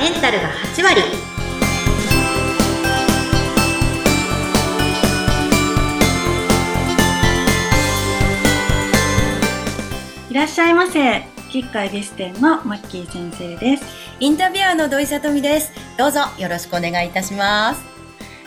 メンタルが8割いらっしゃいませ。吉海美視点のマッキー先生です。インタビュアーの土井さとみです。どうぞよろしくお願いいたします。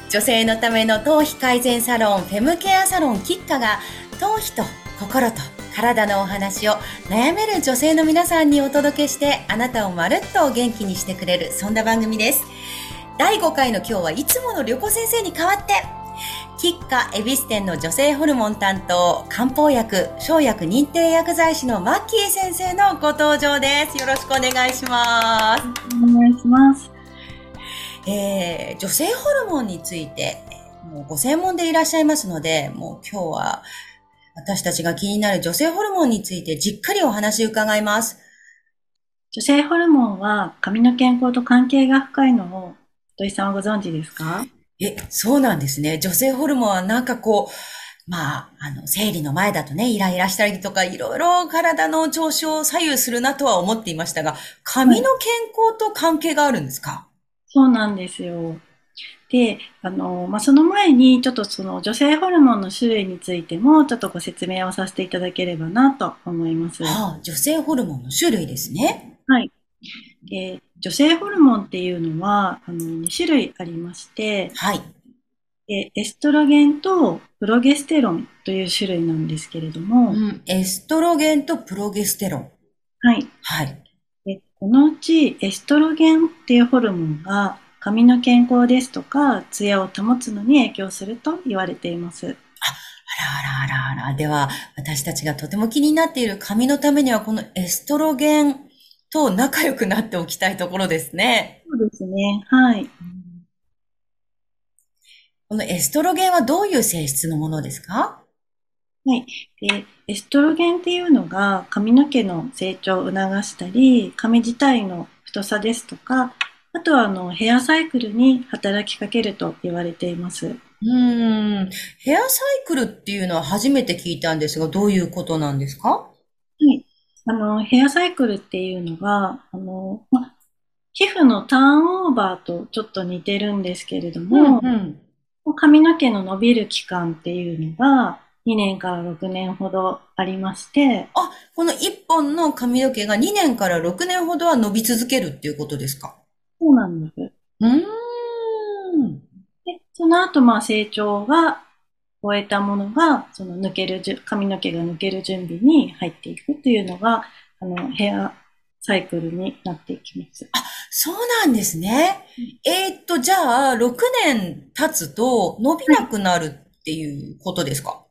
女性のための頭皮改善サロン、フェムケアサロンキッカが、頭皮と心と体のお話を悩める女性の皆さんにお届けして、あなたをまるっと元気にしてくれる、そんな番組です。第5回の今日はいつもの旅行先生に代わって、キッカ恵比寿店の女性ホルモン担当、漢方薬、生薬認定薬剤師のマッキー先生のご登場です。よろしくお願いします。お願いします。えー、女性ホルモンについて、もうご専門でいらっしゃいますので、もう今日は私たちが気になる女性ホルモンについてじっくりお話伺います。女性ホルモンは髪の健康と関係が深いのを土井さんはご存知ですか？え、そうなんですね。女性ホルモンはなんかこう、まあ、あの、生理の前だとね、イライラしたりとか、いろいろ体の調子を左右するなとは思っていましたが、髪の健康と関係があるんですか、そうなんですよ。で、あの、まあ、その前にちょっとその女性ホルモンの種類についてもちょっとご説明をさせていただければなと思います。はあ、女性ホルモンの種類ですね。はい。で女性ホルモンっていうのはあの2種類ありまして、はい。でエストロゲンとプロゲステロンという種類なんですけれども、うん、エストロゲンとプロゲステロン。はい。はい。でこのうちエストロゲンっていうホルモンが髪の健康ですとか、ツヤを保つのに影響すると言われています。あらあらあらあら。では、私たちがとても気になっている髪のためには、このエストロゲンと仲良くなっておきたいところですね。そうですね。はい。このエストロゲンはどういう性質のものですか？はい。で、エストロゲンっていうのが髪の毛の成長を促したり、髪自体の太さですとか、あとはあのヘアサイクルに働きかけると言われています。うーん。ヘアサイクルっていうのは初めて聞いたんですが、どういうことなんですか？はい。あの、ヘアサイクルっていうのが、あの、ま、皮膚のターンオーバーとちょっと似てるんですけれども、ん。髪の毛の伸びる期間っていうのが2年から6年ほどありまして、あ、この一本の髪の毛が2年から6年ほどは伸び続けるっていうことですか？そうなんです。うーん。で、その後、まあ、成長が終えたものが、その抜けるじゅ、髪の毛が抜ける準備に入っていくというのが、あの、ヘアサイクルになっていきます。そうなんですね。えーっと、じゃあ、6年経つと伸びなくなるっていうことですか？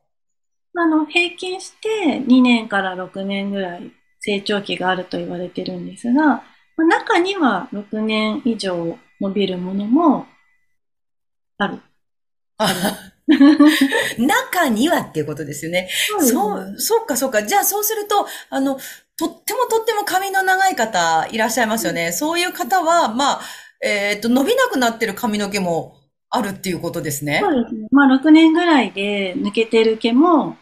あの、平均して2年から6年ぐらい成長期があると言われてるんですが、まあ中には6年以上伸びるものもある。中にはっていうことですよね。そそう、そうか、そうか。じゃあ、そうすると、あの、とってもとっても髪の長い方いらっしゃいますよね。そういう方は、まあ、えーっと、伸びなくなってる髪の毛もあるっていうことですね。そうですね。まあ、6年ぐらいで抜けてる毛も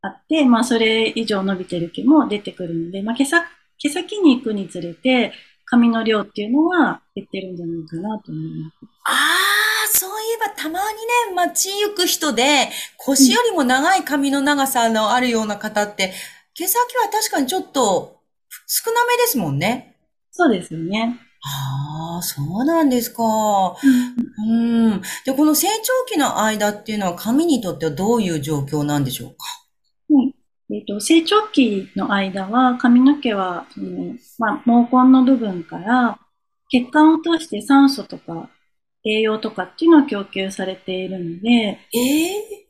あって、まあ、それ以上伸びてる毛も出てくるので、まあ、毛先毛先に行くにつれて、髪の量っていうのは減ってるんじゃないかなと思います。ああ、そういえばたまにね、街行く人で、腰よりも長い髪の長さのあるような方って、毛先は確かにちょっと少なめですもんね。そうですよね。ああ、そうなんですか。うん。で、この成長期の間っていうのは髪にとってはどういう状況なんでしょうか？はい。えっと、成長期の間は髪の毛は、そのまあ、毛根の部分から血管を通して酸素とか栄養とかっていうのが供給されているので、ええ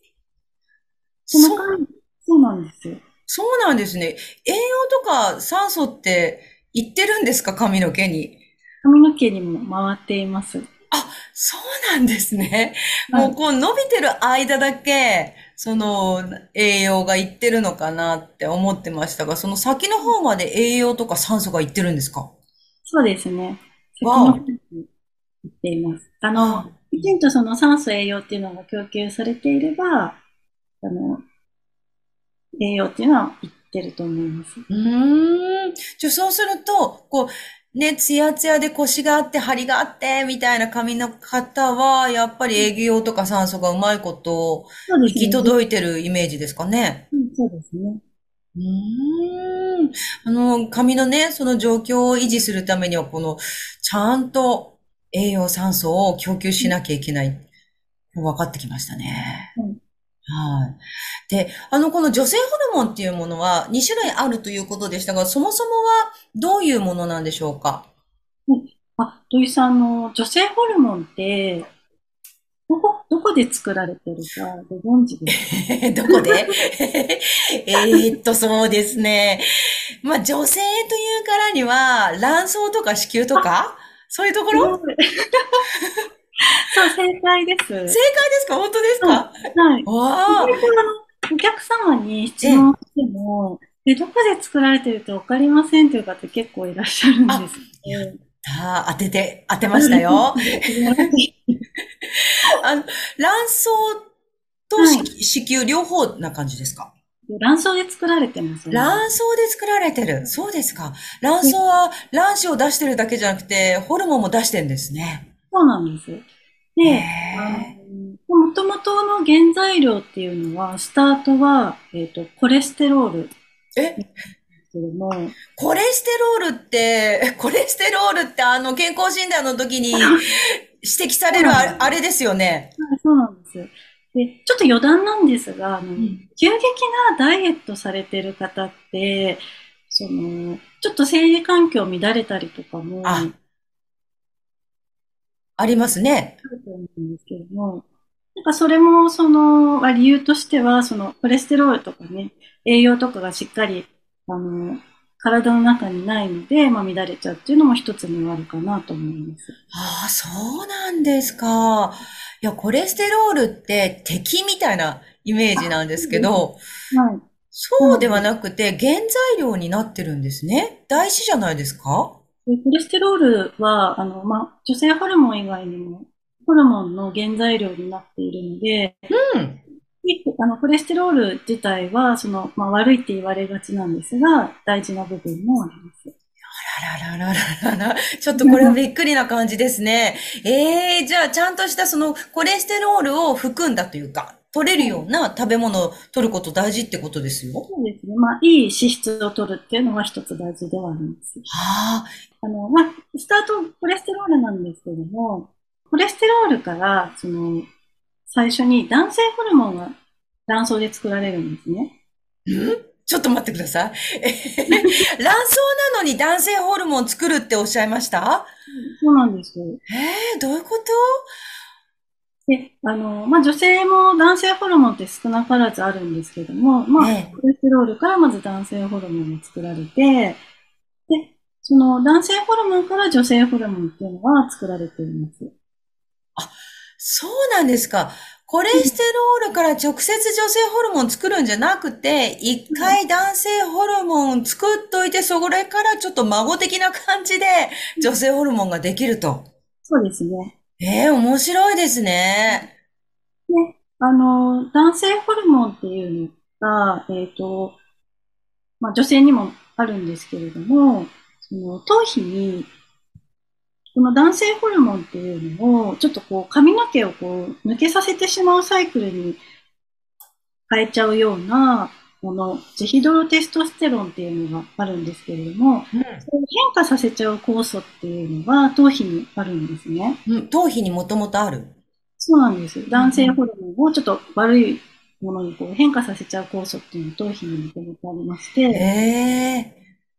その間そうなんですよ。そうなんですね。栄養とか酸素って言ってるんですか？髪の毛に。髪の毛にも回っています。そうなんですね。はいもうこう伸びてる間だけ、その栄養がいってるのかなって思ってましたが、その先の方まで栄養とか酸素がいってるんですか？そうですね。先の方に行っています。あの、きちんとその酸素栄養っていうのが供給されていれば、あの、栄養っていうのは行ってると思います。うーん。じゃあそうすると、こう、ね、ツヤツヤで腰があって、張りがあって、みたいな髪の方は、やっぱり営業とか酸素がうまいこと、行き。届いてるイメージですかね。うんそうですね。うーん。あの、髪のね、その状況を維持するためには、この、ちゃんと栄養酸素を供給しなきゃいけない。分かってきましたね。うんはい。で、あの、この女性ホルモンっていうものは2種類あるということでしたが、そもそもはどういうものなんでしょうか？あ、土井さん、あの、女性ホルモンって、どこ、どこで作られてるかご存知ですか？どこで？えーっと、そうですね。まあ、女性というからには、卵巣とか子宮とか？そういうところ？そう、正解です。正解ですか？本当ですか？はい。わあお客様に質問しても、で、どこで作られてるかわかりませんという方結構いらっしゃるんですよね。あ当てて、当てましたよ。あの、卵巣とは子,、子宮両方な感じですか？卵巣で作られてますね。卵巣で作られてる。そうですか。卵巣は卵子を出してるだけじゃなくて、ホルモンも出してるんですね。そうなんです。へで、もともとの原材料っていうのは、スタートは、えっ、と、コレステロールえ？けども、コレステロールって、コレステロールってあの健康診断の時に指摘されるああれですよね。はいそうなんです。で、ちょっと余談なんですが、あの、ん急激なダイエットされてる方って、その、ちょっと生理環境乱れたりとかも、ああるありますね。と思うんですけども、なんかそれも、その、まあ理由としては、その、コレステロールとかね、栄養とかがしっかり、あの、体の中にないので、まあ乱れちゃうっていうのも一つにはあるかなと思います。ああ、そうなんですか。いや、コレステロールって敵みたいなイメージなんですけど、はい。そうではなくて原材料になってるんですね。大事じゃないですか？でコレステロールは、あの、まあ、女性ホルモン以外にも、ホルモンの原材料になっているので、うん。であの、コレステロール自体は、その、まあ、悪いって言われがちなんですが、大事な部分もあります。あらららららら。ちょっとこれはびっくりな感じですね。ええじゃあちゃんとしたそのコレステロールを含んだというか、取れるような食べ物を取ること大事ってことですよ。そうですね。まあ、いい脂質を取るっていうのは一つ大事ではあります。はあ、あの、まあ、スタートコレステロールなんですけども、コレステロールから、その、最初に男性ホルモンが卵巣で作られるんですね。んちょっと待ってください。卵巣なのに男性ホルモン作るっておっしゃいました？そうなんですよ。え？ー、どういうこと？で、あの、まあ、女性も男性ホルモンって少なからずあるんですけども、まあ、ええコレステロールからまず男性ホルモンが作られて、で、その男性ホルモンから女性ホルモンっていうのが作られています。そうなんですか。コレステロールから直接女性ホルモン作るんじゃなくて、一回男性ホルモン作っといて、それからちょっと孫的な感じで女性ホルモンができると。そうですね。ええ面白いですね。で、あの、男性ホルモンっていうのが、えっ、と、まあ、女性にもあるんですけれども、その頭皮に、この男性ホルモンっていうのを、ちょっとこう髪の毛をこう抜けさせてしまうサイクルに変えちゃうようなもの、ジヒドロテストステロンっていうのがあるんですけれども、それを変化させちゃう酵素っていうのが頭皮にあるんですね。うん、頭皮にもともとある？そうなんです。男性ホルモンをちょっと悪いものにこう変化させちゃう酵素っていうのが頭皮にもともとありまして、え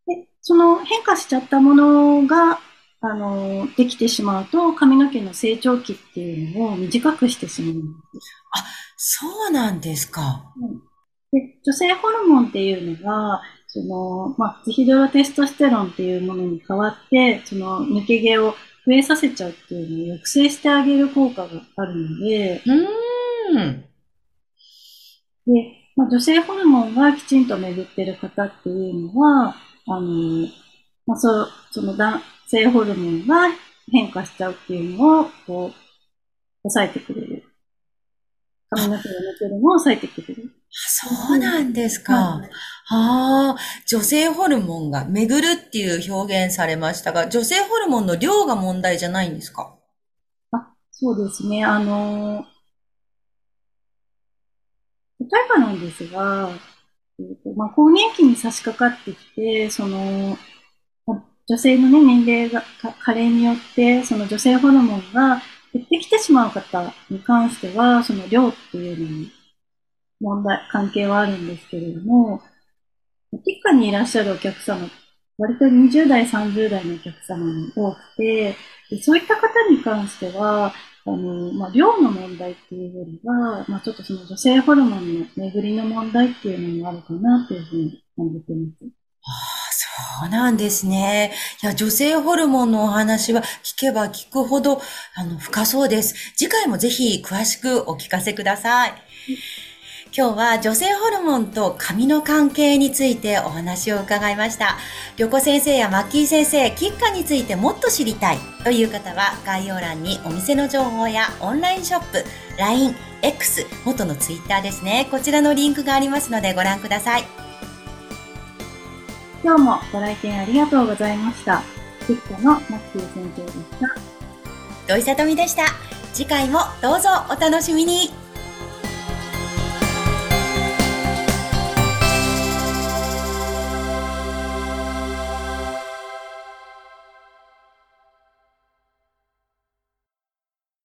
えでその変化しちゃったものが、あの、できてしまうと、髪の毛の成長期っていうのを短くしてしまうんです。そうなんですか。で女性ホルモンっていうのが、その、まあ、ジヒドロテストステロンっていうものに代わって、その抜け毛を増えさせちゃうっていうのを抑制してあげる効果があるので、うーん。で、まあ、女性ホルモンがきちんと巡ってる方っていうのは、あの、まあ、そう、その男性ホルモンが変化しちゃうっていうのを、こう、抑えてくれる。髪の毛が抜けるのを抑えてくれる。そうなんですか。はいああ、女性ホルモンが巡るっていう表現されましたが、女性ホルモンの量が問題じゃないんですか？あ、そうですね。あの、例えばなんですが、えーとまあ、更年期に差し掛かってきて、その、女性の、ね、年齢が加齢によって、その女性ホルモンが減ってきてしまう方に関しては、その量っていうのに問題、関係はあるんですけれども、キッカにいらっしゃるお客様、割と20代、30代のお客様に多くて、そういった方に関しては、あの、まあ、量の問題っていうよりは、まあ、ちょっとその女性ホルモンの巡りの問題っていうのがあるかなというふうに感じています。そうなんですね。いや、女性ホルモンのお話は聞けば聞くほど、あの、深そうです。次回もぜひ詳しくお聞かせください。今日は女性ホルモンと髪の関係についてお話を伺いました。旅子先生やマッキー先生、キッカについてもっと知りたいという方は概要欄にお店の情報やオンラインショップ、LINE、X、元の Twitter ですね。こちらのリンクがありますのでご覧ください。今日もご来店ありがとうございました。キッカのマッキー先生でした。土井さとみでした。次回もどうぞお楽しみに。